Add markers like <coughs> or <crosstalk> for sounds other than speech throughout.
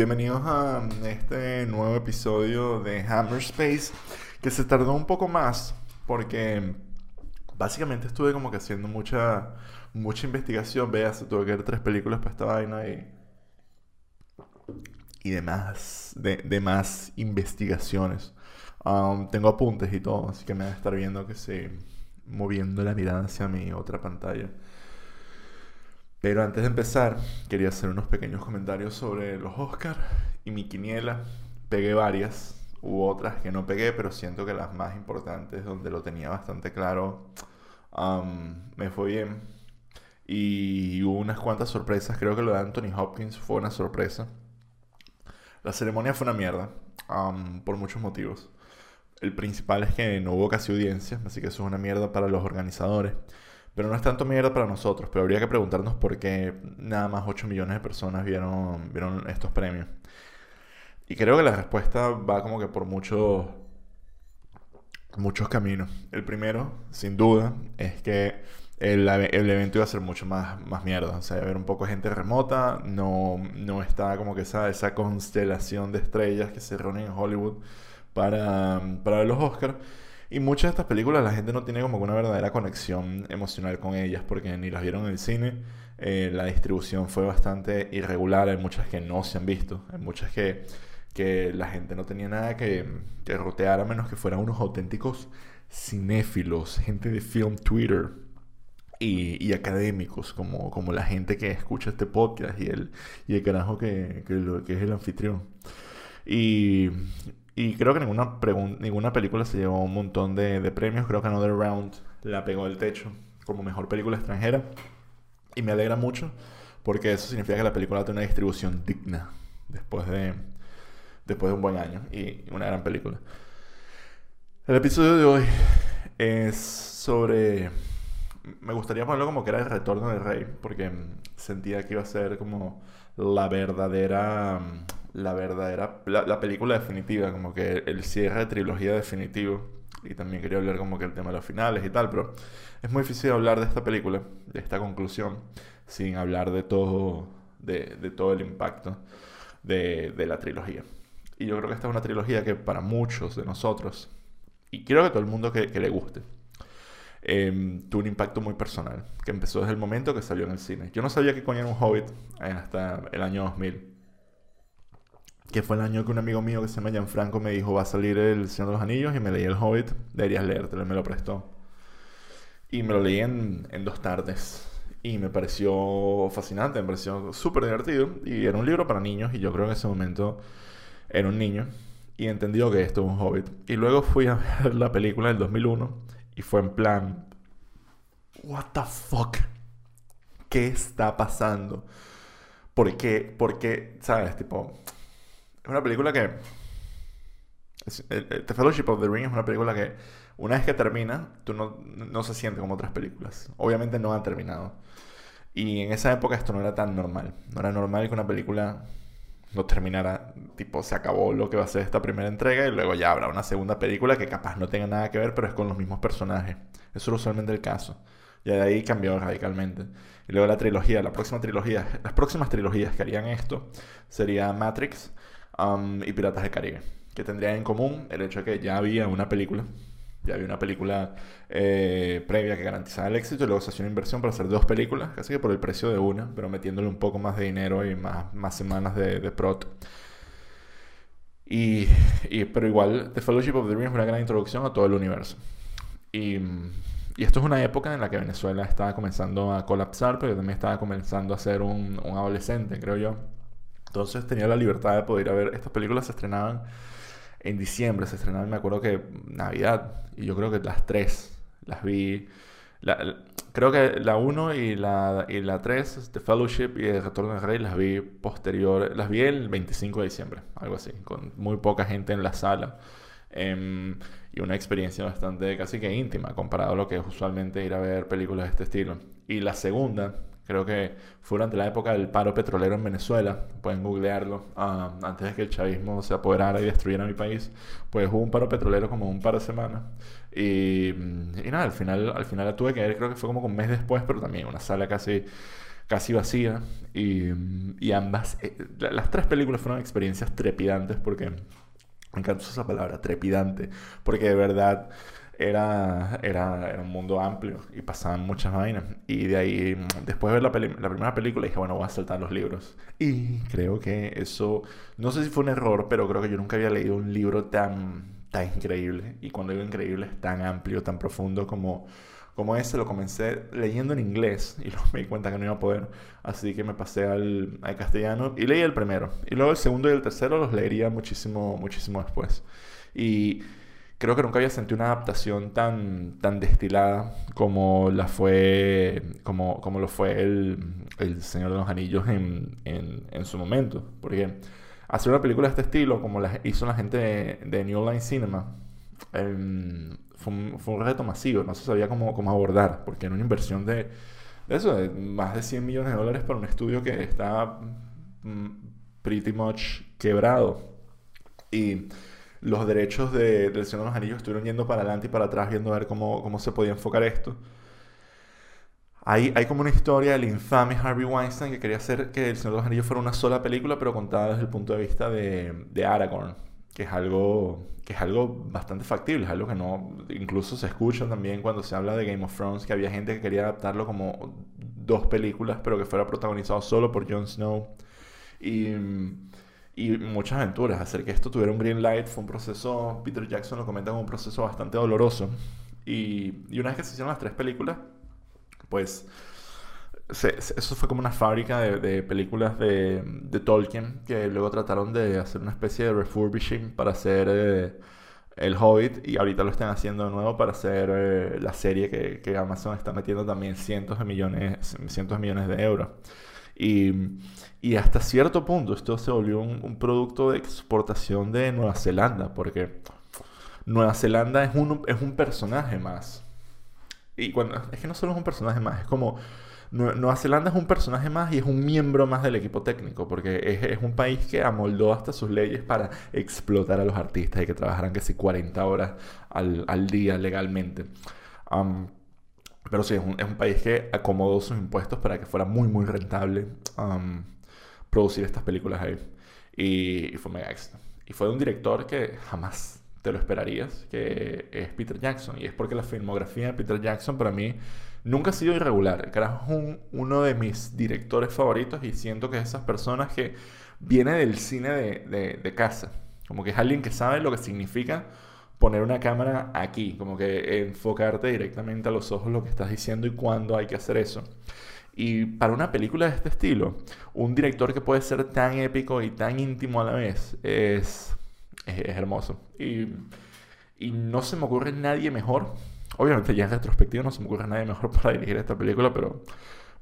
Bienvenidos a este nuevo episodio de Hammer Space que se tardó un poco más porque básicamente estuve como que haciendo mucha mucha investigación. Veas, tuve que ver tres películas para esta vaina y y demás de, de investigaciones. Um, tengo apuntes y todo, así que me va a estar viendo que se moviendo la mirada hacia mi otra pantalla. Pero antes de empezar, quería hacer unos pequeños comentarios sobre los Oscars y mi quiniela. Pegué varias, hubo otras que no pegué, pero siento que las más importantes, donde lo tenía bastante claro, me fue bien. Y hubo unas cuantas sorpresas, creo que lo de Anthony Hopkins fue una sorpresa. La ceremonia fue una mierda, por muchos motivos. El principal es que no hubo casi audiencia, así que eso es una mierda para los organizadores. Pero no es tanto mierda para nosotros, pero habría que preguntarnos por qué nada más 8 millones de personas vieron, vieron estos premios. Y creo que la respuesta va como que por muchos muchos caminos. El primero, sin duda, es que el, el, evento iba a ser mucho más, más mierda. O sea, iba a haber un poco de gente remota, no, no está como que esa, esa constelación de estrellas que se reúnen en Hollywood para, para los Oscars. Y muchas de estas películas la gente no tiene como una verdadera conexión emocional con ellas porque ni las vieron en el cine. Eh, la distribución fue bastante irregular. Hay muchas que no se han visto. Hay muchas que, que la gente no tenía nada que, que rotear a menos que fueran unos auténticos cinéfilos, gente de film Twitter y, académicos, como, como la gente que escucha este podcast y el, y el carajo que, que, que es el anfitrión. Y, y creo que ninguna, ninguna película se llevó un montón de, premios. Creo que Another Round la pegó del techo como mejor película extranjera. Y me alegra mucho porque eso significa que la película tiene una distribución digna después de, después de un buen año y una gran película. El episodio de hoy es sobre me gustaría ponerlo como que era el retorno del rey, porque sentía que iba a ser como la verdadera, la verdadera, la, película definitiva, como que el cierre de trilogía definitivo. Y también quería hablar como que el tema de los finales y tal, pero es muy difícil hablar de esta película, de esta conclusión, sin hablar de todo, de, de todo el impacto de, de la trilogía. Y yo creo que esta es una trilogía que para muchos de nosotros, y quiero que todo el mundo que, le guste, Em, tuvo un impacto muy personal, que empezó desde el momento que salió en el cine. Yo no sabía que coño era un Hobbit hasta el año 2000. Que fue el año que un amigo mío que se llama Gianfranco me dijo, va a salir El Señor de los Anillos y me leí El Hobbit, deberías leértelo, me lo prestó. Y me lo leí en, dos tardes. Y me pareció fascinante, me pareció súper divertido. Y era un libro para niños y yo creo que en ese momento era un niño. Y entendió que esto es un Hobbit. Y luego fui a ver la película del 2001 y fue en plan, what the fuck, ¿qué está pasando? ¿Por qué? Porque, ¿sabes? Tipo, es una película que... The Fellowship of the Ring es una película que una vez que termina, tú no, no se siente como otras películas. Obviamente no han terminado. Y en esa época esto no era tan normal. No era normal que una película no terminara, tipo, se acabó lo que va a ser esta primera entrega y luego ya habrá una segunda película que capaz no tenga nada que ver, pero es con los mismos personajes. Eso es usualmente el caso. Y de ahí cambió radicalmente. Y luego la trilogía, la próxima trilogía, las próximas trilogías que harían esto sería Matrix um, y Piratas del Caribe, que tendrían en común el hecho de que ya había una película ya había una película eh, previa que garantizaba el éxito y luego se hacía una inversión para hacer dos películas, casi que por el precio de una, pero metiéndole un poco más de dinero y más, más semanas de, de prot. Y, y, pero igual, The Fellowship of the Ring es una gran introducción a todo el universo. Y, y, esto es una época en la que Venezuela estaba comenzando a colapsar, pero también estaba comenzando a ser un, un adolescente, creo yo. Entonces tenía la libertad de poder ir a ver. Estas películas se estrenaban en diciembre se estrenaron, me acuerdo que Navidad, y yo creo que las tres las vi. creo que la 1 y la, y la 3, The Fellowship y El Retorno del Rey, las vi posterior, las vi el 25 de diciembre, algo así, con muy poca gente en la sala. Em, y una experiencia bastante casi que íntima comparado a lo que es usualmente ir a ver películas de este estilo. Y la segunda, Creo que fue durante la época del paro petrolero en Venezuela. Pueden googlearlo. ah, antes de que el chavismo se apoderara y destruyera mi país. Pues hubo un paro petrolero como un par de semanas. Y, nada, al final, al final la tuve que ver, creo que fue como un mes después, pero también una sala casi, casi vacía. Y, y ambas, eh, la- las tres películas fueron experiencias trepidantes porque me encantó esa palabra, trepidante, porque de verdad era, era, era un mundo amplio y pasaban muchas vainas. Y de ahí, después de ver la, peli- la primera película, dije, bueno, voy a saltar los libros. Y creo que eso, no sé si fue un error, pero creo que yo nunca había leído un libro tan, tan increíble. Y cuando digo increíble, es tan amplio, tan profundo como, como ese. Lo comencé leyendo en inglés y luego me di cuenta que no iba a poder. Así que me pasé al, al castellano y leí el primero. Y luego el segundo y el tercero los leería muchísimo, muchísimo después. Y creo que nunca había sentido una adaptación tan, tan destilada como la fue, como, como lo fue el, el Señor de los Anillos en, en, en su momento. Porque hacer una película de este estilo, como la hizo la gente de, de New Line Cinema, em, fue, un, fue un reto masivo, no se sabía cómo, cómo abordar, porque era una inversión de, de eso, de más de 100 millones de dólares para un estudio que está mm, pretty much quebrado. Y los derechos de, del Señor de los Anillos estuvieron yendo para adelante y para atrás viendo a ver cómo, cómo se podía enfocar esto. Hay, hay como una historia del infame Harvey Weinstein que quería hacer que El Señor de los Anillos fuera una sola película, pero contada desde el punto de vista de, de Aragorn, que es algo que es algo bastante factible, es algo que no incluso se escucha también cuando se habla de Game of Thrones, que había gente que quería adaptarlo como dos películas, pero que fuera protagonizado solo por Jon Snow. Y, y muchas aventuras. Hacer que esto tuviera un green light fue un proceso, Peter Jackson lo comenta como un proceso bastante doloroso. Y, y una vez que se hicieron las tres películas, pues eso fue como una fábrica de, películas de, de Tolkien que luego trataron de hacer una especie de refurbishing para hacer eh, El Hobbit y ahorita lo están haciendo de nuevo para hacer eh, la serie que, que Amazon está metiendo también cientos de millones, cientos de millones de euros. Y, y hasta cierto punto esto se volvió un, un producto de exportación de Nueva Zelanda porque Nueva Zelanda es un, es un personaje más. Y cuando, es que no solo es un personaje más, es como Nue- Nueva Zelanda es un personaje más y es un miembro más del equipo técnico, porque es, es un país que amoldó hasta sus leyes para explotar a los artistas y que trabajaran que si 40 horas al, al día legalmente. Am, pero sí, es un, es un país que acomodó sus impuestos para que fuera muy, muy rentable am, producir estas películas ahí. Y, y fue mega éxito. Y fue de un director que jamás te lo esperarías, que es Peter Jackson. Y es porque la filmografía de Peter Jackson para mí nunca ha sido irregular. El carajo es un- uno de mis directores favoritos y siento que es esas personas que viene del cine de, de- de casa. Como que es alguien que sabe lo que significa poner una cámara aquí, como que enfocarte directamente a los ojos lo que estás diciendo y cuándo hay que hacer eso. Y para una película de este estilo, un director que puede ser tan épico y tan íntimo a la vez es, es, hermoso. Y, y no se me ocurre nadie mejor. Obviamente ya en retrospectiva no se me ocurre nadie mejor <laughs> para dirigir esta película, pero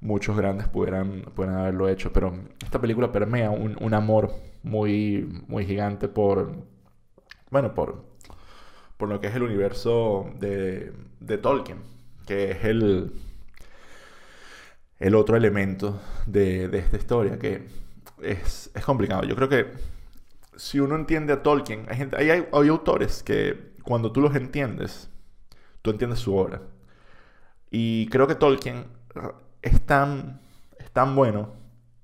muchos grandes pudieran, pudieran haberlo hecho. Pero esta película permea un, un amor muy, muy gigante por, bueno, por, por lo que es el universo de, Tolkien, que es el, el otro elemento de, de esta historia, que es, es complicado. Yo creo que si uno entiende a Tolkien, hay, gente, hay, hay, hay autores que cuando tú los entiendes, tú entiendes su obra. Y creo que Tolkien es tan, es tan bueno,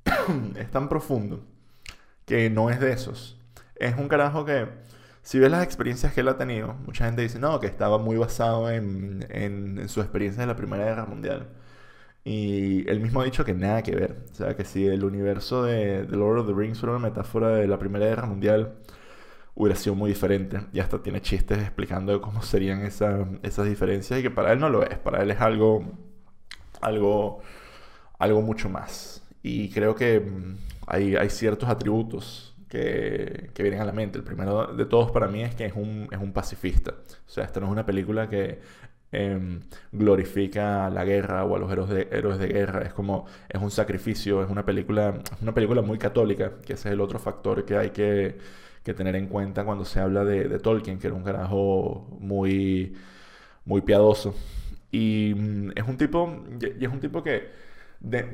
<coughs> es tan profundo, que no es de esos. Es un carajo que, si ves las experiencias que él ha tenido, mucha gente dice, no, que estaba muy basado en, en, en sus experiencias de la Primera Guerra Mundial. Y él mismo ha dicho que nada que ver. O sea, que si el universo de, de Lord of the Rings fuera una metáfora de la Primera Guerra Mundial, hubiera sido muy diferente. Y hasta tiene chistes explicando cómo serían esa, esas diferencias y que para él no lo es. Para él es algo, algo, algo mucho más. Y creo que mm, hay, hay ciertos atributos que, vienen a la mente. El primero de todos para mí es que es un, es un pacifista. O sea, esta no es una película que eh, glorifica la guerra o a los héroes de, héroes de guerra. Es como, es un sacrificio, es una película, es una película muy católica, que ese es el otro factor que hay que, que tener en cuenta cuando se habla de, de Tolkien, que era un carajo muy, muy piadoso. Y mm, es un tipo, y es un tipo que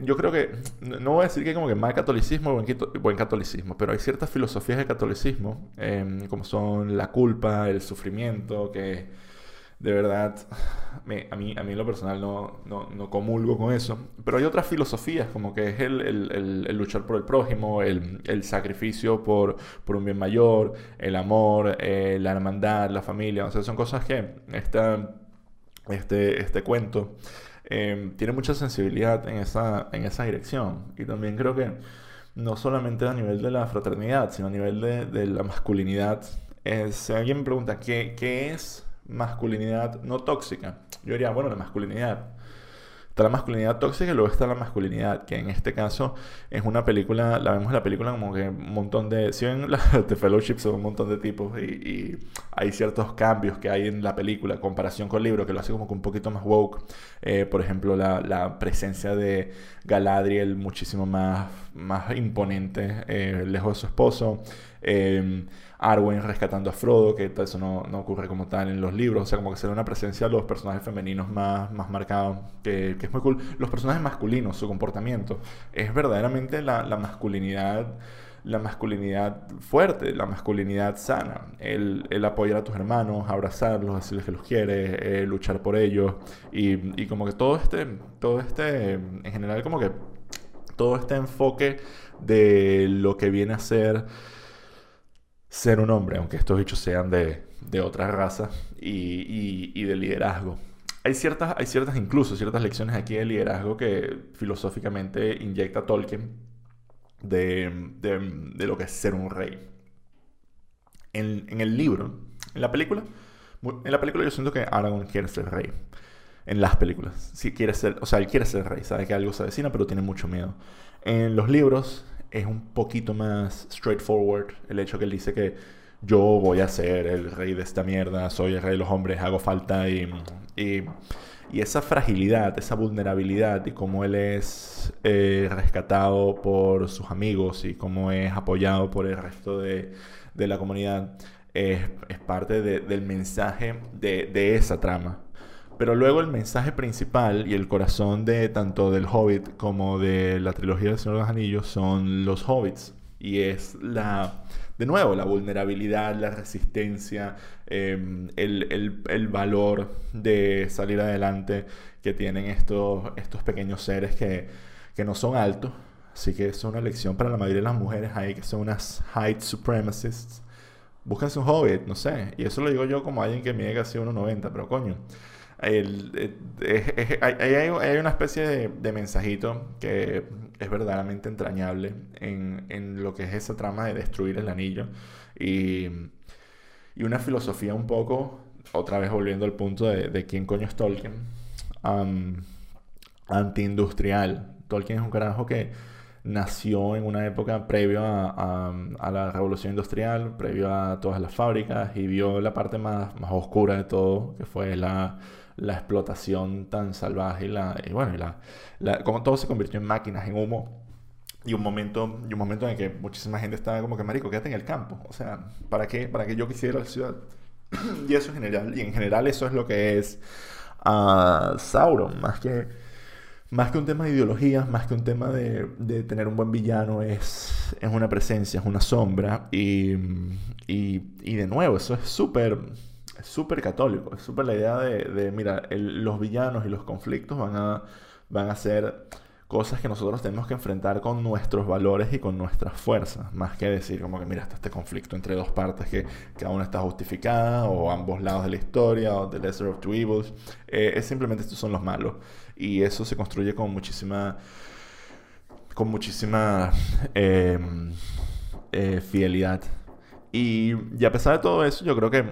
yo creo que, no voy a decir que como que mal catolicismo o buen, catolicismo, pero hay ciertas filosofías de catolicismo, em, como son la culpa, el sufrimiento, que de verdad, a, mí, a mí en lo personal no, no, comulgo con eso. Pero hay otras filosofías, como que es el, luchar por el prójimo, el, sacrificio por, por, un bien mayor, el amor, eh, la hermandad, la familia. O sea, son cosas que esta, este, este cuento eh, tiene mucha sensibilidad en esa, en esa dirección. Y también creo que no solamente a nivel de la fraternidad, sino a nivel de, de la masculinidad. si alguien me pregunta, ¿qué, ¿qué es masculinidad no tóxica. Yo diría, bueno, la masculinidad. La masculinidad tóxica y luego está la masculinidad, que en este caso es una película, la vemos en la película como que un montón de, si ven la <laughs> The Fellowship son un montón de tipos y, hay ciertos cambios que hay en la película, comparación con el libro, que lo hace como que un poquito más woke. Eh, por ejemplo, la, la, presencia de Galadriel muchísimo más, más imponente, eh, lejos de su esposo. Eh, Arwen rescatando a Frodo, que eso no, no, ocurre como tal en los libros, o sea, como que se da una presencia de los personajes femeninos más, más marcados, que, que, es muy cool. Los personajes masculinos, su comportamiento, es verdaderamente la, la masculinidad la masculinidad fuerte, la masculinidad sana, el, el, apoyar a tus hermanos, abrazarlos, decirles que los quieres, eh, luchar por ellos. Y, y, como que todo este, todo este, en general como que todo este enfoque de lo que viene a ser ser un hombre, aunque estos bichos sean de, de otra raza y, y, de liderazgo. Hay ciertas, hay ciertas, incluso ciertas lecciones aquí de liderazgo que filosóficamente inyecta Tolkien de, de, lo que es ser un rey. En, en, el libro, en la película, en la película yo siento que Aragorn quiere ser rey. En las películas. Sí quiere ser, o sea, él quiere ser rey, sabe que algo se avecina, pero tiene mucho miedo. En los libros, es un poquito más straightforward el hecho que él dice que yo voy a ser el rey de esta mierda, soy el rey de los hombres, hago falta y, y, esa fragilidad, esa vulnerabilidad y cómo él es eh, rescatado por sus amigos y cómo es apoyado por el resto de, de la comunidad es, es parte del mensaje de, de esa trama. Pero luego el mensaje principal y el corazón de tanto del Hobbit como de la trilogía del Señor de los Anillos son los Hobbits. Y es la, de nuevo, la vulnerabilidad, la resistencia, em, el, valor de salir adelante que tienen estos, estos pequeños seres que, que no son altos. Así que es una lección para la mayoría de las mujeres ahí que son unas height supremacists. Búsquense un hobbit, no sé. Y eso lo digo yo como alguien que mide casi 1,90, pero coño. El, eh, <laughs> hay, una especie de, mensajito que es verdaderamente entrañable en, lo que es esa trama de destruir el anillo y, una filosofía un poco, otra vez volviendo al punto de, quién coño es Tolkien, um, antiindustrial. Tolkien es un carajo que nació en una época previo a, la revolución industrial, previo a todas las fábricas y vio la parte más, más oscura de todo, que fue la la explotación tan salvaje y, la, bueno, la, como todo se convirtió en máquinas, en humo. Y un momento, y un momento en el que muchísima gente estaba como que, marico, quédate en el campo. O sea, ¿para qué? ¿Para qué yo quisiera la ciudad? <clears throat> y eso en general, y en general eso es lo que es uh, Sauron, más que, más que un tema de ideología, más que un tema de, de tener un buen villano, es, es una presencia, es una sombra. Y, y, y de nuevo, eso es súper súper católico, es súper la idea de, mira, los villanos y los conflictos van a, van a ser cosas que nosotros tenemos que enfrentar con nuestros valores y con nuestras fuerzas, más que decir como que mira, está este conflicto entre dos partes que cada una está justificada o ambos lados de la historia o the lesser of two evils, eh, es simplemente estos son los malos. Y eso se construye con muchísima con muchísima eh, eh, fidelidad y, a pesar de todo eso, yo creo que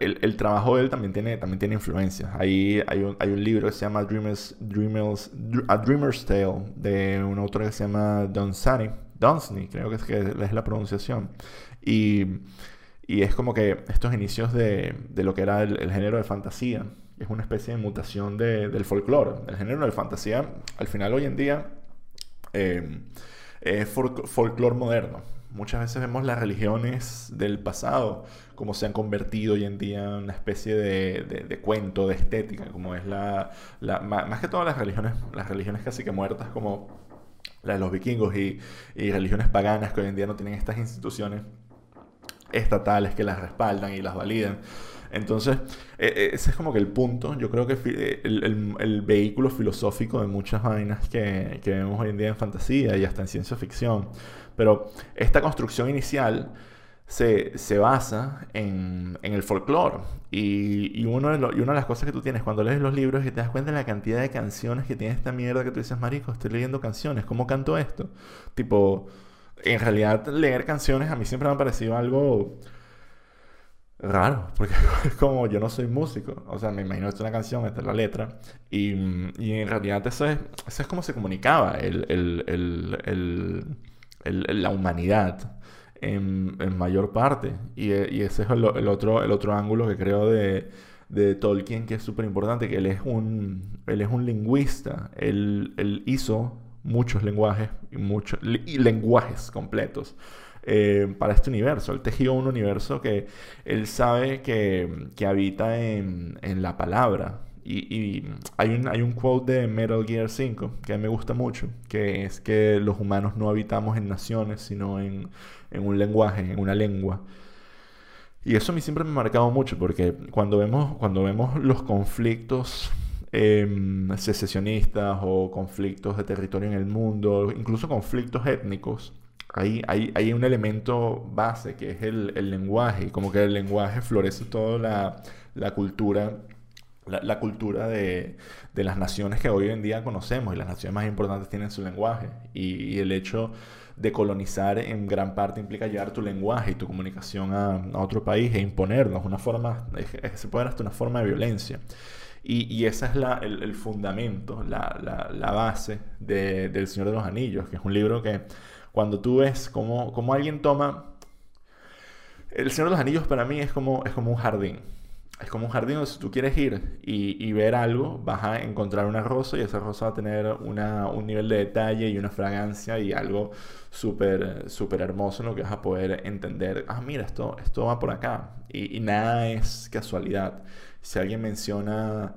el, el, trabajo de él también tiene, también tiene influencia. Ahí hay un, hay un libro que se llama Dreamers, Dreamers, A Dreamer's Tale de un autor que se llama Don Sani. Creo que es, que es la pronunciación. Y, y es como que estos inicios de, de lo que era el, género de fantasía. Es una especie de mutación de, del folclore. El género de fantasía, al final hoy en día, eh, es folclore moderno Muchas veces vemos las religiones del pasado, como se han convertido hoy en día en una especie de, cuento, de estética, como es la, Más que todas las religiones, las religiones casi que muertas, como la de los vikingos y, y religiones paganas que hoy en día no tienen estas instituciones estatales que las respaldan y las validan. Entonces, e, e, ese es como que el punto. Yo creo que eh, el, vehículo filosófico de muchas vainas que, vemos hoy en día en fantasía y hasta en ciencia ficción. Pero esta construcción inicial se, basa en, el folclore. Y, uno de y una de las cosas que tú tienes cuando lees los libros es que te das cuenta de la cantidad de canciones que tiene esta mierda que tú dices, marico, estoy leyendo canciones, ¿cómo canto esto? Tipo, en realidad leer canciones a mí siempre me ha parecido algo raro, <laughs> porque es como yo no soy músico, o sea, me imagino que es una canción, esta es la letra, y, y en realidad eso es, eso es como se comunicaba el, el, el, la humanidad en, mayor parte, y, y ese es el, otro, el otro ángulo que creo de, Tolkien que es súper importante, que él es un, él es un lingüista, él, hizo muchos lenguajes y, y lenguajes completos. Eh, para este universo. Él tejió un universo que él sabe que, que habita en, en, la palabra. Y, hay, un, hay un quote de Metal Gear 5 que me gusta mucho, que es que los humanos no habitamos en naciones, sino en, en un lenguaje, en una lengua. Y eso a mí siempre me ha marcado mucho, porque cuando vemos, cuando vemos los conflictos em, secesionistas o conflictos de territorio en el mundo, incluso conflictos étnicos, hay, hay, un elemento base que es el, lenguaje, y como que el lenguaje florece toda la, cultura, la, cultura de, las naciones que hoy en día conocemos, y las naciones más importantes tienen su lenguaje, y, el hecho de colonizar en gran parte implica llevar tu lenguaje y tu comunicación a, otro país e imponernos una forma, se puede hasta una forma de violencia. Y, y ese es el, el, fundamento, la, base de, del Señor de los Anillos, que es un libro que cuando tú ves como, como alguien toma... El Señor de los Anillos para mí es como, es como un jardín. Es como un jardín si tú quieres ir y, y, ver algo, vas a encontrar una rosa y esa rosa va a tener una, un nivel de detalle y una fragancia y algo súper súper hermoso en lo que vas a poder entender. Ah, mira, esto, esto va por acá. Y, y nada es casualidad. Si alguien menciona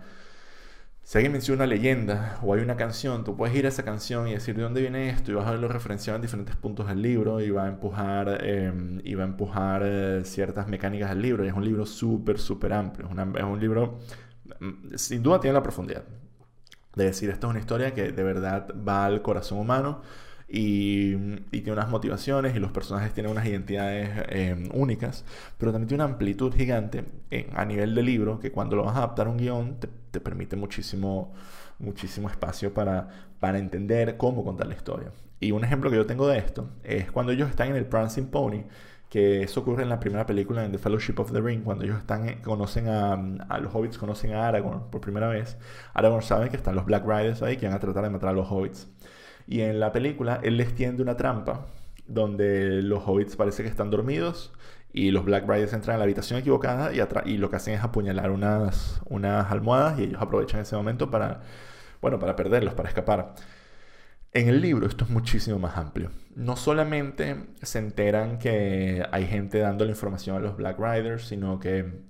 si alguien menciona una leyenda o hay una canción, tú puedes ir a esa canción y decir de dónde viene esto y vas a verlo referenciado en diferentes puntos del libro y va a empujar, em, y va a empujar eh, ciertas mecánicas del libro. Es un libro súper, súper amplio. Es, es un libro, mm, sin duda tiene la profundidad de decir esto es una historia que de verdad va al corazón humano y, tiene unas motivaciones y los personajes tienen unas identidades eh, únicas, pero también tiene una amplitud gigante a nivel de libro que cuando lo vas a adaptar a un guion te, permite muchísimo, muchísimo espacio para, para entender cómo contar la historia. Y un ejemplo que yo tengo de esto es cuando ellos están en el Prancing Pony, que eso ocurre en la primera película, en The Fellowship of the Ring, cuando ellos están, eh, conocen a, a, los hobbits, conocen a Aragorn por primera vez. Aragorn sabe que están los Black Riders ahí que van a tratar de matar a los hobbits. Y en la película él les tiende una trampa donde los hobbits parece que están dormidos y los Black Riders entran a la habitación equivocada y, y lo que hacen es apuñalar unas, unas almohadas y ellos aprovechan ese momento para, bueno, para perderlos, para escapar. En el libro esto es muchísimo más amplio. No solamente se enteran que hay gente dando la información a los Black Riders, sino que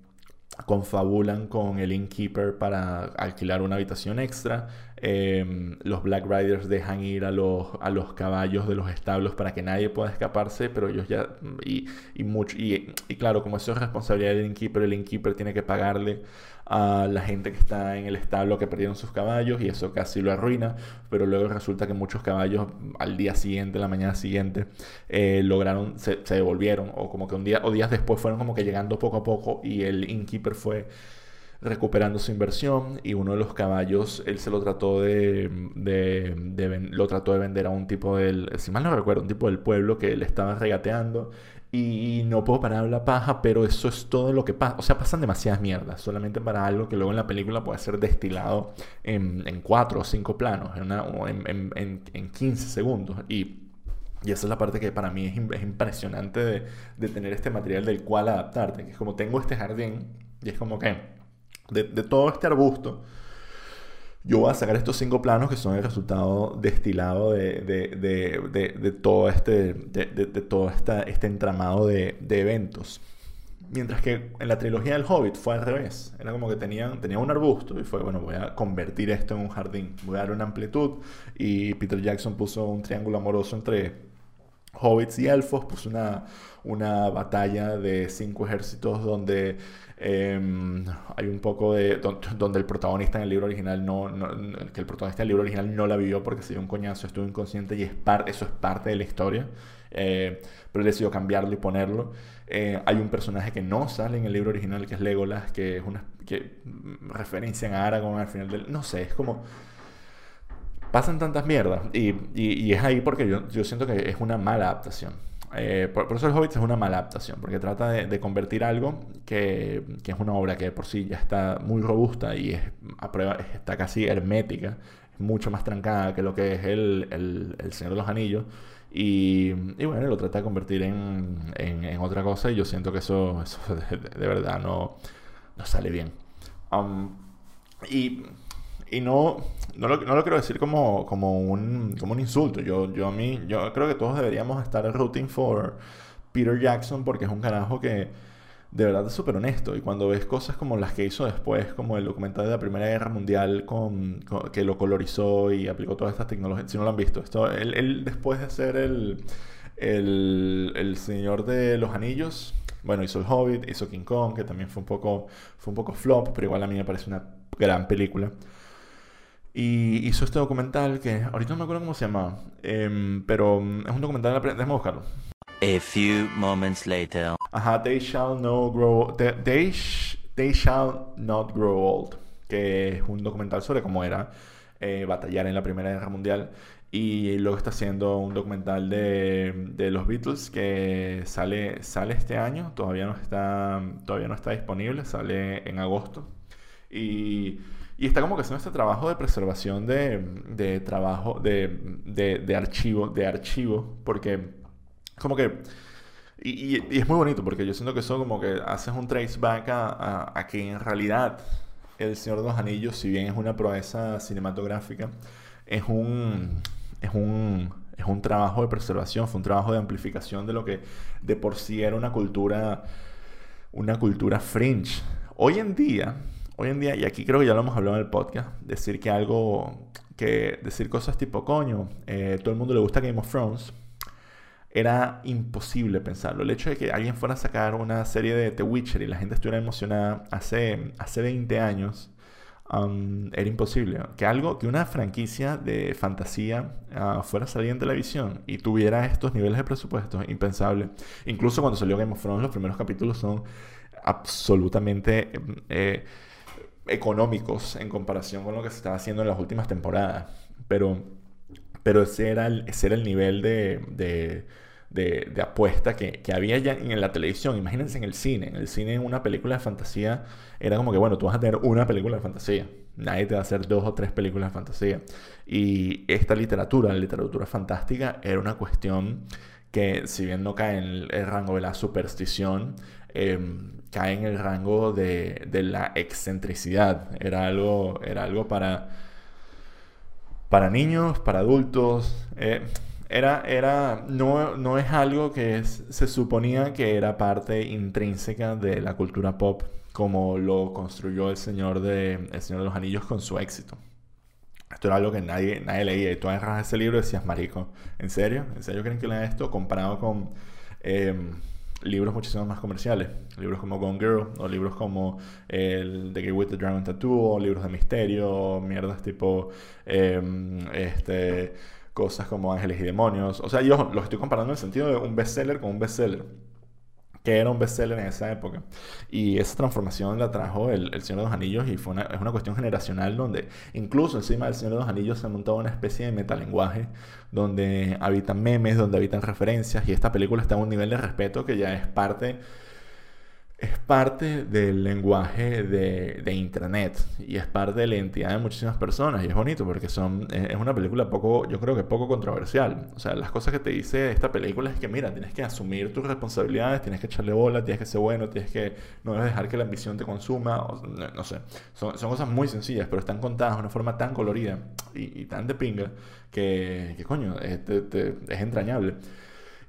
confabulan con el innkeeper para alquilar una habitación extra. Em, los Black Riders dejan ir a los, a los caballos de los establos para que nadie pueda escaparse, pero ellos ya... Y, y, y, y claro, como eso es responsabilidad del innkeeper, el innkeeper tiene que pagarle a la gente que está en el establo que perdieron sus caballos y eso casi lo arruina, pero luego resulta que muchos caballos al día siguiente, la mañana siguiente, eh, lograron, se, devolvieron o como que un día o días después fueron como que llegando poco a poco y el innkeeper fue recuperando su inversión y uno de los caballos él se lo trató de, de, lo trató de vender a un tipo del si mal no recuerdo un tipo del pueblo que le estaba regateando y no puedo parar la paja, pero eso es todo lo que pasa. O sea, pasan demasiadas mierdas, solamente para algo que luego en la película puede ser destilado en, en cuatro o cinco planos, en, una, en, en, en 15 segundos. Y, y, esa es la parte que para mí es, es impresionante de, de, tener este material del cual adaptarte. Que es como tengo este jardín y es como que de, de todo este arbusto yo voy a sacar estos cinco planos que son el resultado destilado de, de, todo este, de, todo esta, este entramado de, eventos. Mientras que en la trilogía del Hobbit fue al revés. Era como que tenían, tenía un arbusto y fue, bueno, voy a convertir esto en un jardín. Voy a dar una amplitud. Y Peter Jackson puso un triángulo amoroso entre hobbits y elfos. Puso una, una batalla de cinco ejércitos donde Em, hay un poco de. donde el protagonista en el libro original no, que el protagonista del libro original no la vivió porque se dio un coñazo, estuvo inconsciente y es eso es parte de la historia. Eh, pero decidió cambiarlo y ponerlo. Eh, hay un personaje que no sale en el libro original que es Legolas, que es una. que referencian a Aragorn al final del. No sé, es como pasan tantas mierdas. Y, es ahí porque yo, siento que es una mala adaptación. Eh, por, eso el Hobbit es una mala adaptación, porque trata de, convertir algo que, es una obra que por sí ya está muy robusta y es, a prueba, está casi hermética, mucho más trancada que lo que es el, Señor de los Anillos. Y, bueno, lo trata de convertir en, otra cosa y yo siento que eso, <laughs> de, verdad no, no sale bien. Um, y y no, no, lo, no lo quiero decir como, como, un, como un insulto. Yo, yo, a mí, yo creo que todos deberíamos estar rooting for Peter Jackson porque es un carajo que de verdad es súper honesto. Y cuando ves cosas como las que hizo después, como el documental de la Primera Guerra Mundial, con, que lo colorizó y aplicó todas estas tecnologías, si no lo han visto, esto, él, él después de ser el, el, el Señor de los Anillos, bueno, hizo El Hobbit, hizo King Kong, que también fue un poco, fue un poco flop, pero igual a mí me parece una gran película. Y hizo este documental que ahorita no me acuerdo cómo se llama, em, pero mm, es un documental, déjame buscarlo. A few moments later. Ajá, They Shall No Grow, they, they, Shall Not Grow Old, que es un documental sobre cómo era eh, batallar en la Primera Guerra Mundial. Y luego está haciendo un documental de, de, los Beatles que sale, sale este año, todavía no, está, todavía no está disponible, sale en agosto. Y y está como que haciendo este trabajo de preservación de, de trabajo, de, de, de, archivo, de archivo, porque como que... Y, es muy bonito porque yo siento que eso como que haces un trace back a, a, que en realidad El Señor de los Anillos, si bien es una proeza cinematográfica, es un, es un, es un trabajo de preservación, fue un trabajo de amplificación de lo que de por sí era una cultura, una cultura fringe. Hoy en día, hoy en día, y aquí creo que ya lo hemos hablado en el podcast, decir que algo, que decir cosas tipo, coño, eh, todo el mundo le gusta Game of Thrones, era imposible pensarlo. El hecho de que alguien fuera a sacar una serie de The Witcher y la gente estuviera emocionada hace, hace 20 años, um, era imposible. Que algo, que una franquicia de fantasía uh, fuera a salir en televisión y tuviera estos niveles de presupuesto, impensable. Incluso cuando salió Game of Thrones, los primeros capítulos son absolutamente... Eh, económicos en comparación con lo que se estaba haciendo en las últimas temporadas. Pero, pero ese, era el, ese era el nivel de, de, de, apuesta que, que, había ya en la televisión. Imagínense en el cine. En el cine, una película de fantasía, era como que, bueno, tú vas a tener una película de fantasía. Nadie te va a hacer dos o tres películas de fantasía. Y esta literatura, la literatura fantástica, era una cuestión que, si bien no cae en el rango de la superstición, Em, cae en el rango de, de, la excentricidad. Era algo, era algo para, para niños, para adultos. Eh, era, era, no, no es algo que se suponía que era parte intrínseca de la cultura pop como lo construyó el señor de El Señor de los Anillos con su éxito. Esto era algo que nadie, nadie leía. Y tú agarras ese libro y decías, marico, ¿en serio? ¿En serio creen que leen esto? Comparado con... Em, libros muchísimo más comerciales. Libros como Gone Girl, o libros como el The Girl with the Dragon Tattoo, libros de misterio, mierdas tipo em, este, cosas como Ángeles y Demonios. O sea, yo los estoy comparando en el sentido de un bestseller con un bestseller que era un bestseller en esa época. Y esa transformación la trajo el, Señor de los Anillos y fue una, es una cuestión generacional donde incluso encima del Señor de los Anillos se ha montado una especie de metalenguaje donde habitan memes, donde habitan referencias y esta película está a un nivel de respeto que ya es parte es parte del lenguaje de, de, Internet y es parte de la identidad de muchísimas personas y es bonito porque son, es una película poco, yo creo que poco controversial. O sea, las cosas que te dice esta película es que, mira, tienes que asumir tus responsabilidades, tienes que echarle bola, tienes que ser bueno, tienes que no debes dejar que la ambición te consuma, no, sé. Son, son, cosas muy sencillas, pero están contadas de una forma tan colorida y, tan de pinga que, que coño, es, es entrañable.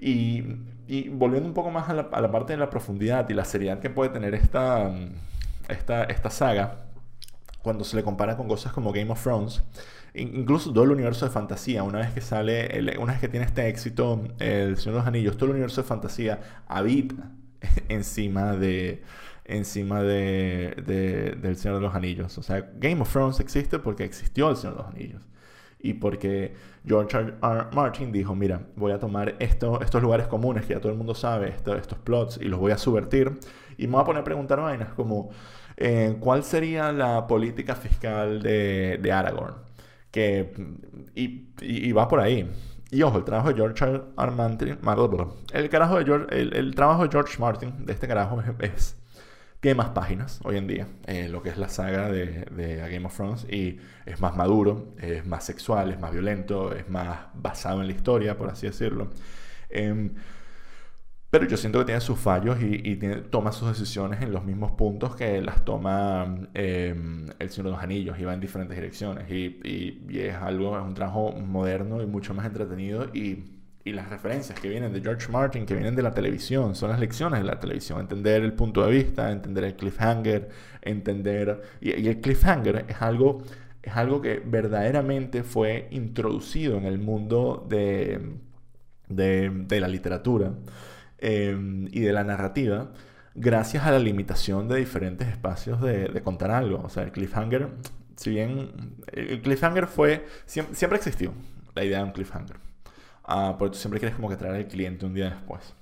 Y, volviendo un poco más a la, parte de la profundidad y la seriedad que puede tener esta, esta, esta saga, cuando se le compara con cosas como Game of Thrones, incluso todo el universo de fantasía, una vez que sale, una vez que tiene este éxito El Señor de los Anillos, todo el universo de fantasía habita <laughs> encima de encima de, del Señor de los Anillos. O sea, Game of Thrones existe porque existió el Señor de los Anillos y porque George R. R. Martin dijo, mira, voy a tomar esto, estos lugares comunes que ya todo el mundo sabe, estos plots, y los voy a subvertir, y me voy a poner a preguntar vainas como, eh, ¿cuál sería la política fiscal de, Aragorn? Que, y, va por ahí. Y ojo, el trabajo de George R. Martin, el, carajo de George, el, trabajo de George Martin, de este carajo, es tiene más páginas hoy en día, eh, lo que es la saga de, de, Game of Thrones, y es más maduro, es más sexual, es más violento, es más basado en la historia, por así decirlo. Em, pero yo siento que tiene sus fallos y, toma sus decisiones en los mismos puntos que las toma em, El Señor de los Anillos y va en diferentes direcciones. Y, y, es algo, es un trabajo moderno y mucho más entretenido y y las referencias que vienen de George Martin, que vienen de la televisión, son las lecciones de la televisión. Entender el punto de vista, entender el cliffhanger, entender... Y, el cliffhanger es algo, es algo que verdaderamente fue introducido en el mundo de, de, la literatura eh, y de la narrativa gracias a la limitación de diferentes espacios de, contar algo. O sea, el cliffhanger, si bien el cliffhanger fue, siempre, siempre existió la idea de un cliffhanger uh, porque tú siempre quieres como que traer al cliente un día después.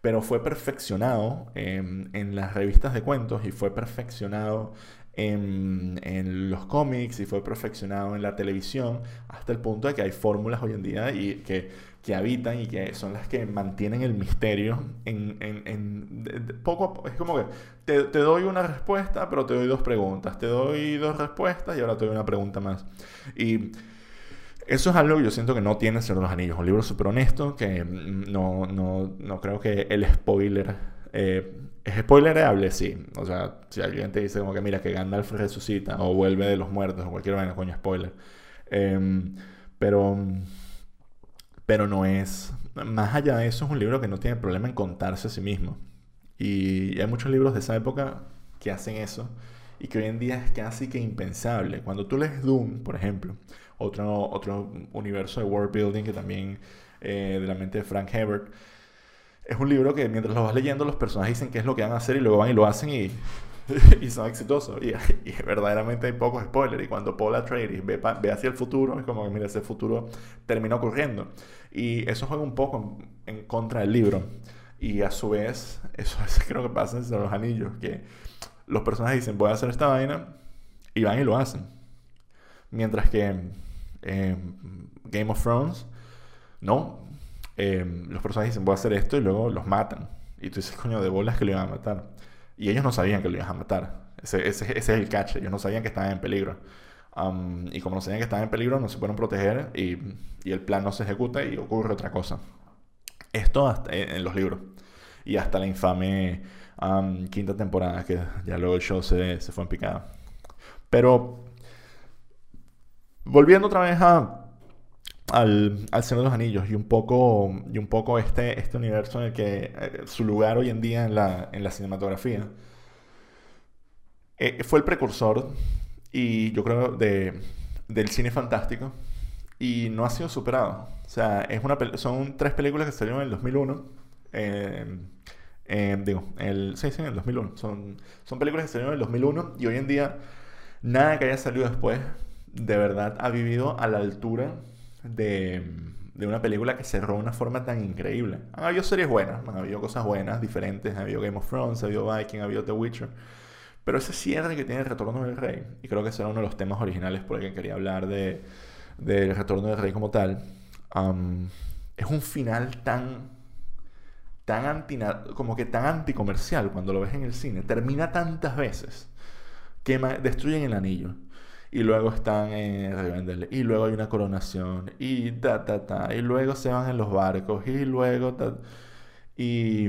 Pero fue perfeccionado en las revistas de cuentos y fue perfeccionado en, en, los cómics y fue perfeccionado en la televisión hasta el punto de que hay fórmulas hoy en día y que, que habitan y que son las que mantienen el misterio en, en, en poco es como que te, te, doy una respuesta pero te doy dos preguntas te doy dos respuestas y ahora te doy una pregunta más y eso es algo que yo siento que no tiene El Señor de los Anillos. Un libro súper honesto que no, no, no, creo que el spoiler... Eh, ¿Es spoilerable? Sí. O sea, si alguien te dice como que mira que Gandalf resucita o vuelve de los muertos o cualquier vaina, coño, spoiler. Em, pero... Pero no es... Más allá de eso, es un libro que no tiene problema en contarse a sí mismo. Y hay muchos libros de esa época que hacen eso y que hoy en día es casi que impensable. Cuando tú lees Doom, por ejemplo, otro, otro universo de world building que también eh, de la mente de Frank Herbert. Es un libro que mientras lo vas leyendo los personajes dicen qué es lo que van a hacer y luego van y lo hacen y, <laughs> y son exitosos. Y, verdaderamente hay pocos spoilers. Y cuando Paul Atreides ve, ve hacia el futuro, es como que mira, ese futuro termina ocurriendo. Y eso juega un poco en, contra del libro. Y a su vez, <laughs> eso es creo que pasa en los anillos, que los personajes dicen voy a hacer esta vaina y van y lo hacen. Mientras que Game of Thrones, no. Em, los personajes dicen, voy a hacer esto y luego los matan. Y tú dices, coño, de bolas que lo iban a matar. Y ellos no sabían que lo iban a matar. Ese, es el catch. Ellos no sabían que estaban en peligro. y como no sabían que estaban en peligro, no se pueden proteger y, el plan no se ejecuta y ocurre otra cosa. Esto hasta en los libros. Y hasta la infame quinta temporada, que ya luego el show se, se fue en picada. Pero Volviendo otra vez al, al Señor de los Anillos y un poco, este, este universo en el que eh, su lugar hoy en día en la, cinematografía. Eh, fue el precursor y yo creo de, del cine fantástico y no ha sido superado. O sea, es una, son tres películas que salieron en el 2001. digo, el, sí, sí, en el 2001. Son, son películas que salieron en el 2001 y hoy en día nada que haya salido después de verdad ha vivido a la altura de, de una película que cerró de una forma tan increíble. Han habido series buenas, han habido cosas buenas, diferentes, ha habido Game of Thrones, ha habido Viking, ha habido The Witcher. Pero ese cierre que tiene el Retorno del Rey, y creo que será uno de los temas originales por el que quería hablar de, del Retorno del Rey como tal, es un final tan tan anti, como que tan anticomercial cuando lo ves en el cine, termina tantas veces que destruyen el anillo. Y luego están en Revendell. Y luego hay una coronación. Y ta, ta, ta. Y luego se van en los barcos. Y luego... y,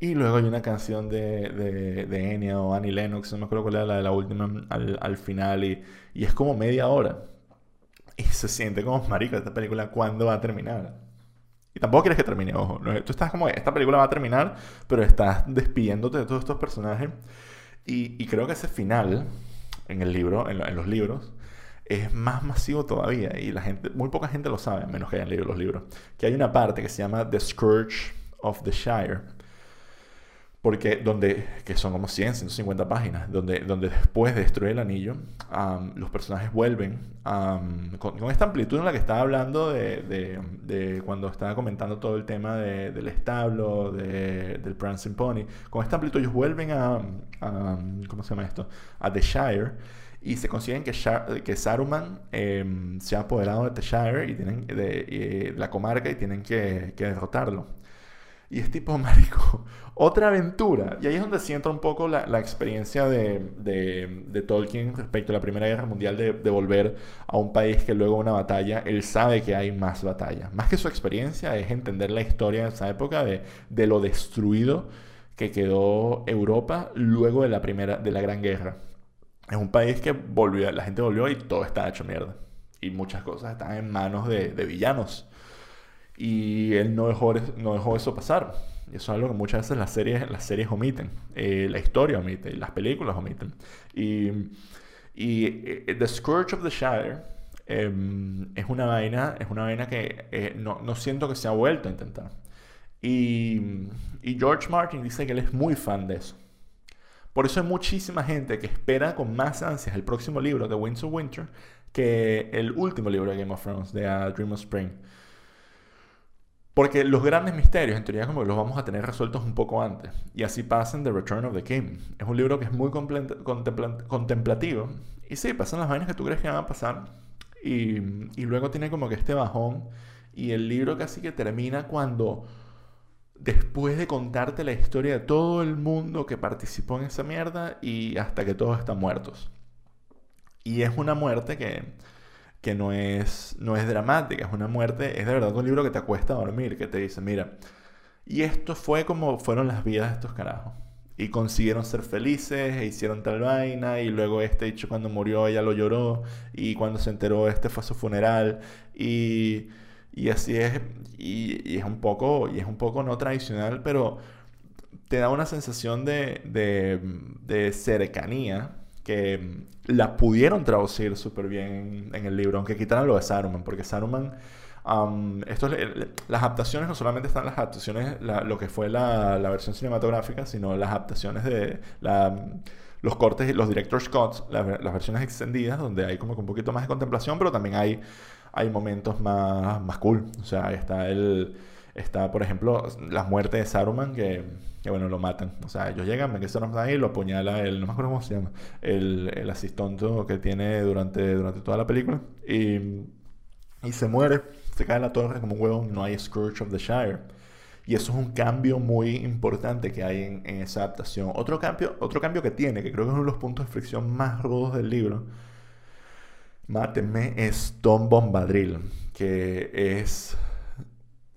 y luego hay una canción de, de, de Enya o Annie Lennox. No me acuerdo cuál era la de la última al, al final. Y, y es como media hora. Y se siente como marico esta película. ¿Cuándo va a terminar? Y tampoco quieres que termine, ojo. Tú estás como, esta película va a terminar, pero estás despidiéndote de todos estos personajes. Y, y creo que ese final, en el libro, en, en, los libros, es más masivo todavía. Y la gente, muy poca gente lo sabe, menos que hayan leído los libros. Que hay una parte que se llama The Scourge of the Shire porque donde, que son como 100, 150 páginas, donde, donde después de destruir el anillo, los personajes vuelven con, esta amplitud en la que estaba hablando de, de, cuando estaba comentando todo el tema del establo, del Prancing Pony, con esta amplitud ellos vuelven a, ¿cómo se llama esto? A The Shire y se consiguen que, que Saruman em, se ha apoderado de The Shire y tienen de, la comarca y tienen que, que derrotarlo. Y es tipo, <laughs> marico, otra aventura. Y ahí es donde siento un poco la, la experiencia de, de, Tolkien respecto a la Primera Guerra Mundial de, de, volver a un país que luego una batalla, él sabe que hay más batallas. Más que su experiencia es entender la historia de esa época, de, de lo destruido que quedó Europa luego de la, primera, de la Gran Guerra. Es un país que volvió, la gente volvió y todo está hecho mierda. Y muchas cosas están en manos de, de villanos. Y él no dejó, no dejó eso pasar. Y eso es algo que muchas veces las series, las series omiten. Eh, la historia omite, las películas omiten. Y, y eh, The Scourge of the Shire em, es una vaina, es una vaina que eh, no, no, siento que se ha vuelto a intentar. Y, y George Martin dice que él es muy fan de eso. Por eso hay muchísima gente que espera con más ansias el próximo libro de Winds of Winter que el último libro de Game of Thrones, de A Dream of Spring. Porque los grandes misterios, en teoría, como que los vamos a tener resueltos un poco antes. Y así pasa en The Return of the King. Es un libro que es muy contemplativo. Y sí, pasan las vainas que tú crees que van a pasar. Y, y luego tiene como que este bajón. Y el libro casi que termina cuando, después de contarte la historia de todo el mundo que participó en esa mierda y hasta que todos están muertos. Y es una muerte que que no es, no es dramática, es una muerte, es de verdad un libro que te acuesta a dormir, que te dice, mira, y esto fue como fueron las vidas de estos carajos. Y consiguieron ser felices, e hicieron tal vaina, y luego este dicho cuando murió ella lo lloró, y cuando se enteró este fue a su funeral, y, y así es, y, y, es un poco, y es un poco no tradicional, pero te da una sensación de, de, de cercanía que mm, la pudieron traducir súper bien en, el libro, aunque quitaran lo de Saruman, porque Saruman, esto, las adaptaciones no solamente están las adaptaciones, lo que fue la, la, versión cinematográfica, sino las adaptaciones de los cortes, los director's cuts, las versiones extendidas, donde hay como que un poquito más de contemplación, pero también hay, hay momentos más, más cool. O sea, está el Está, por ejemplo, la muerte de Saruman, que, bueno, lo matan. O sea, ellos llegan, ven que Saruman está ahí, lo apuñala el, no me acuerdo cómo se llama, el, el que tiene durante, durante toda la película. Y, y se muere, se cae en la torre como un huevo, no hay Scourge of the Shire. Y eso es un cambio muy importante que hay en, en, esa adaptación. Otro cambio, otro cambio que tiene, que creo que es uno de los puntos de fricción más rudos del libro, mátenme, es Tom Bombadil, que es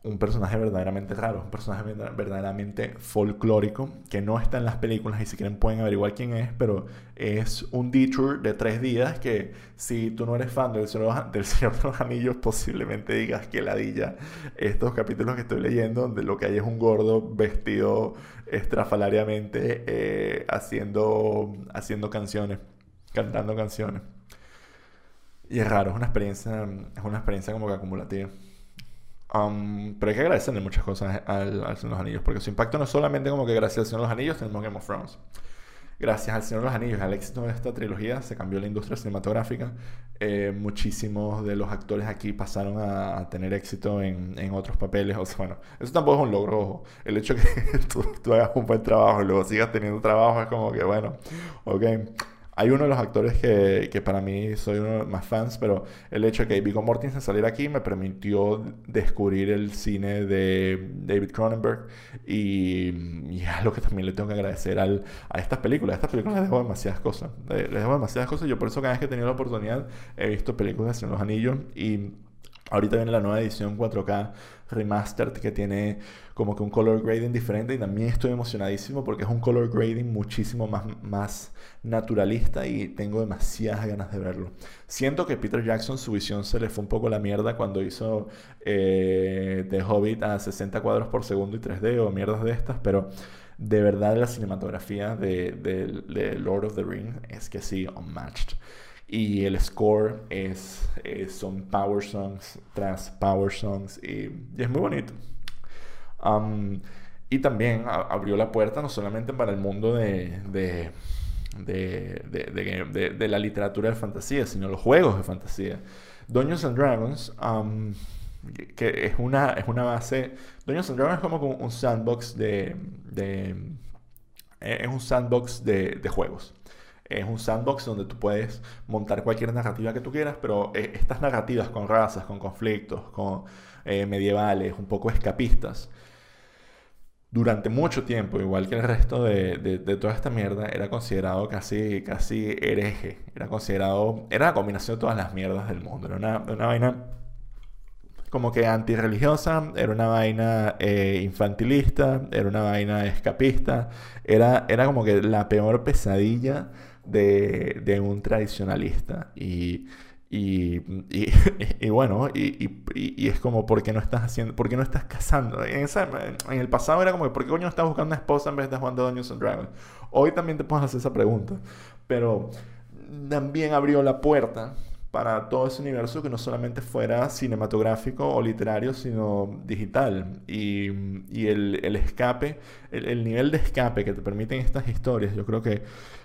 un personaje verdaderamente raro, un personaje verdaderamente folclórico, que no está en las películas y si quieren pueden averiguar quién es, pero es un detour de tres días que si tú no eres fan del Señor, del Señor de los Anillos, <laughs> posiblemente digas que ladilla estos capítulos que estoy leyendo, donde lo que hay es un gordo vestido estrafalariamente eh, haciendo, haciendo canciones, cantando canciones. Y es raro, es una experiencia, es una experiencia como que acumulativa. Um, pero hay que agradecerle muchas cosas al, al, Señor de los Anillos, porque su impacto no es solamente como que gracias al Señor de los Anillos tenemos Game of Thrones. Gracias al Señor de los Anillos, al éxito de esta trilogía, se cambió la industria cinematográfica. Eh, muchísimos de los actores aquí pasaron a, tener éxito en, en, otros papeles. O sea, bueno, eso tampoco es un logro. El hecho que <laughs> tú, tú, hagas un buen trabajo y luego sigas teniendo trabajo es como que, bueno, ok. Hay uno de los actores que, que, para mí soy uno de los más fans, pero el hecho de que Viggo Mortensen saliera aquí me permitió descubrir el cine de David Cronenberg y, y es algo que también le tengo que agradecer al, a estas películas. A estas películas les dejo demasiadas cosas. Les dejo demasiadas cosas. Yo por eso cada vez que he tenido la oportunidad he visto películas en los anillos y Ahorita viene la nueva edición 4K Remastered que tiene como que un color grading diferente y también estoy emocionadísimo porque es un color grading muchísimo más, más naturalista y tengo demasiadas ganas de verlo. Siento que Peter Jackson su visión se le fue un poco la mierda cuando hizo eh, The Hobbit a 60 cuadros por segundo y 3D o mierdas de estas, pero de verdad la cinematografía de, de Lord of the Rings es que sí, unmatched. Y el score es, son power songs tras power songs y, es muy bonito. y también abrió la puerta no solamente para el mundo de, de, de, de, la literatura de fantasía, sino los juegos de fantasía. Dungeons and Dragons, que es una, es una base... Dungeons and Dragons es como un sandbox de... es un sandbox de juegos. Es un sandbox donde tú puedes montar cualquier narrativa que tú quieras, pero eh, estas narrativas con razas, con conflictos, con eh, medievales, un poco escapistas, durante mucho tiempo, igual que el resto de, de, toda esta mierda, era considerado casi, casi hereje. Era considerado, era la combinación de todas las mierdas del mundo. Era una, una vaina como que antirreligiosa, era una vaina eh, infantilista, era una vaina escapista, era, era como que la peor pesadilla de, un tradicionalista. Y, y, y, <laughs> bueno, y, es como, ¿por qué no estás haciendo, por qué no estás casando? En, el pasado era como, ¿por qué coño estás buscando una esposa en vez de jugando Dungeons and Dragons? Hoy también te puedes hacer esa pregunta, pero también abrió la puerta para todo ese universo que no solamente fuera cinematográfico o literario, sino digital. Y, y el, el, escape, el, el, nivel de escape que te permiten estas historias, yo creo que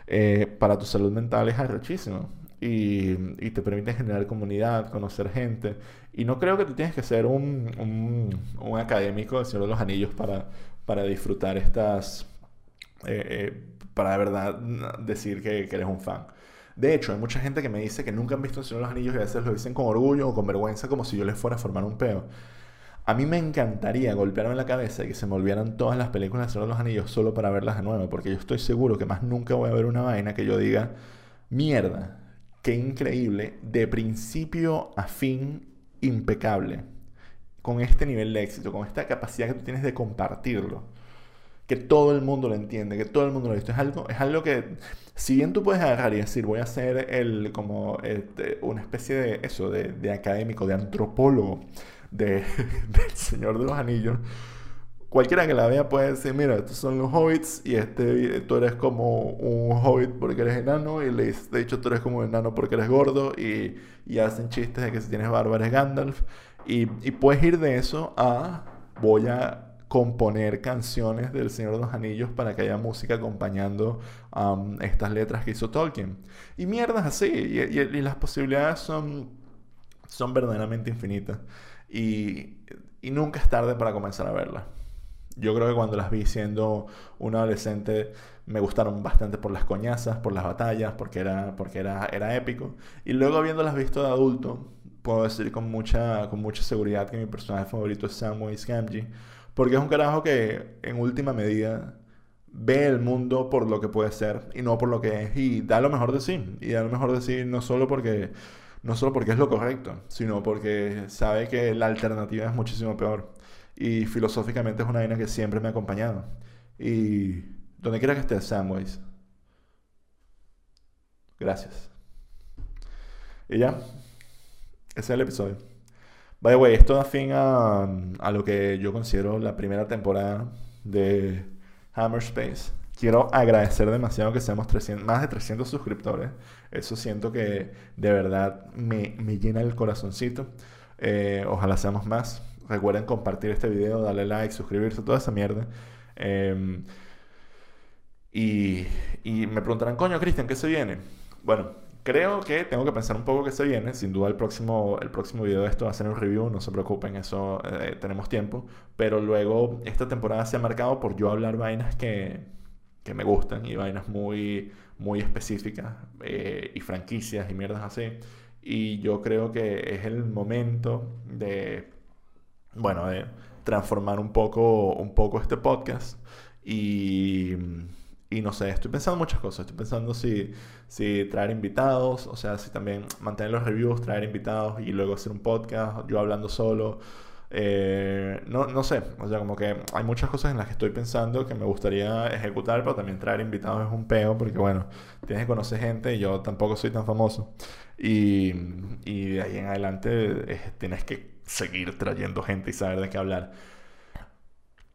eh, para tu salud mental es arrechísimo. Y, y, te permite generar comunidad, conocer gente. Y no creo que tú tienes que ser un, un, un académico del Señor de los Anillos para, para disfrutar estas... Eh, eh, para de verdad decir que, que eres un fan. De hecho, hay mucha gente que me dice que nunca han visto El Señor de los Anillos y a veces lo dicen con orgullo o con vergüenza como si yo les fuera a formar un peo. A mí me encantaría golpearme la cabeza y que se me olvidaran todas las películas de Señor de los Anillos solo para verlas de nuevo, porque yo estoy seguro que más nunca voy a ver una vaina que yo diga, mierda, qué increíble, de principio a fin impecable, con este nivel de éxito, con esta capacidad que tú tienes de compartirlo que todo el mundo lo entiende, que todo el mundo lo ha visto. Es algo, es algo que, si bien tú puedes agarrar y decir, voy a ser el, como este, una especie de eso, de, de académico, de antropólogo de, <laughs> del Señor de los Anillos, cualquiera que la vea puede decir, mira, estos son los hobbits y este, tú eres como un hobbit porque eres enano y le de hecho tú eres como un enano porque eres gordo y, y hacen chistes de que si tienes barba eres Gandalf y, y puedes ir de eso a voy a componer canciones del Señor de los Anillos para que haya música acompañando um, estas letras que hizo Tolkien. Y mierdas así, y, las posibilidades son, son verdaderamente infinitas. Y, nunca es tarde para comenzar a verlas. Yo creo que cuando las vi siendo un adolescente me gustaron bastante por las coñazas, por las batallas, porque era, porque era, era épico. Y luego habiéndolas visto de adulto, puedo decir con mucha, con mucha seguridad que mi personaje favorito es Samwise Gamgee porque es un carajo que en última medida ve el mundo por lo que puede ser y no por lo que es y da lo mejor de sí. Y da lo mejor de sí no solo porque, no solo porque es lo correcto, sino porque sabe que la alternativa es muchísimo peor. Y filosóficamente es una vaina que siempre me ha acompañado. Y donde quiera que estés, Samways. Gracias. Y ya, ese es el episodio. By the way, esto da fin a, lo que yo considero la primera temporada de Hammer Space. Quiero agradecer demasiado que seamos 300, más de 300 suscriptores. Eso siento que de verdad me, me llena el corazoncito. Eh, ojalá seamos más. Recuerden compartir este video, darle like, suscribirse, toda esa mierda. Em, y, y me preguntarán, coño, Cristian, ¿qué se viene? Bueno, Creo que tengo que pensar un poco que se viene. Sin duda el próximo, el próximo video de esto va a ser un review, no se preocupen, eso eh, tenemos tiempo. Pero luego esta temporada se ha marcado por yo hablar vainas que, que me gustan y vainas muy, muy específicas eh, y franquicias y mierdas así. Y yo creo que es el momento de, bueno, de transformar un poco, un poco este podcast y y no sé, estoy pensando muchas cosas. Estoy pensando si, si traer invitados, o sea, si también mantener los reviews, traer invitados y luego hacer un podcast, yo hablando solo. Eh, no, no sé, o sea, como que hay muchas cosas en las que estoy pensando que me gustaría ejecutar, pero también traer invitados es un peo, porque bueno, tienes que conocer gente y yo tampoco soy tan famoso. Y, y de ahí en adelante tienes que seguir trayendo gente y saber de qué hablar.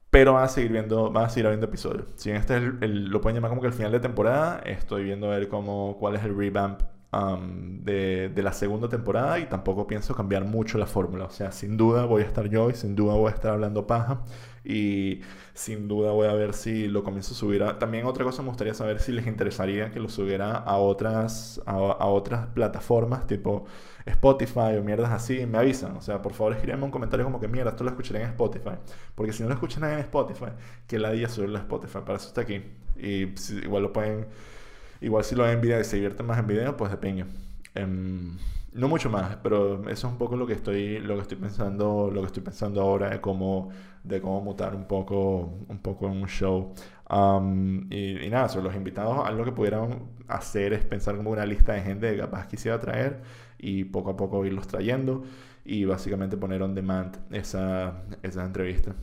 Pero van a seguir viendo, van a seguir habiendo episodios. Si este es el, lo pueden llamar como que el final de temporada, estoy viendo a ver cómo, cuál es el revamp um, de, de, la segunda temporada y tampoco pienso cambiar mucho la fórmula. O sea, sin duda voy a estar yo y sin duda voy a estar hablando paja y sin duda voy a ver si lo comienzo a subir. También otra cosa me gustaría saber si les interesaría que lo subiera a otras, a, a otras plataformas tipo Spotify o mierdas así, me avisan. O sea, por favor escríbanme un comentario como que mierda, esto lo escucharé en Spotify. Porque si no lo escuchan en Spotify, que la día subirlo a Spotify. Para eso está aquí. Y igual lo pueden. Igual si lo ven en video y se divierten más en video, pues de piña. Em, no mucho más, pero eso es un poco lo que estoy, lo que estoy pensando, lo que estoy pensando ahora de cómo, de cómo mutar un poco, un poco en un show. y, nada, sobre los invitados, algo que pudieran hacer es pensar como una lista de gente que capaz quisiera traer y poco a poco irlos trayendo y básicamente poner on demand esa, esa entrevista.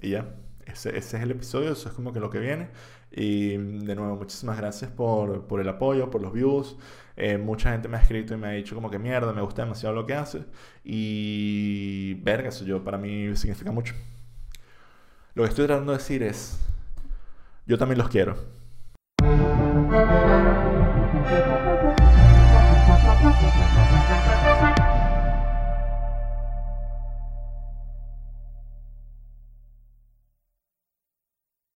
y ya, ese, ese, es el episodio, eso es como que lo que viene. Y de nuevo, muchísimas gracias por, por el apoyo, por los views. Eh, mucha gente me ha escrito y me ha dicho como que mierda, me gusta demasiado lo que hace. Y verga, eso yo para mí significa mucho. Lo que estoy tratando de decir es, yo también los quiero.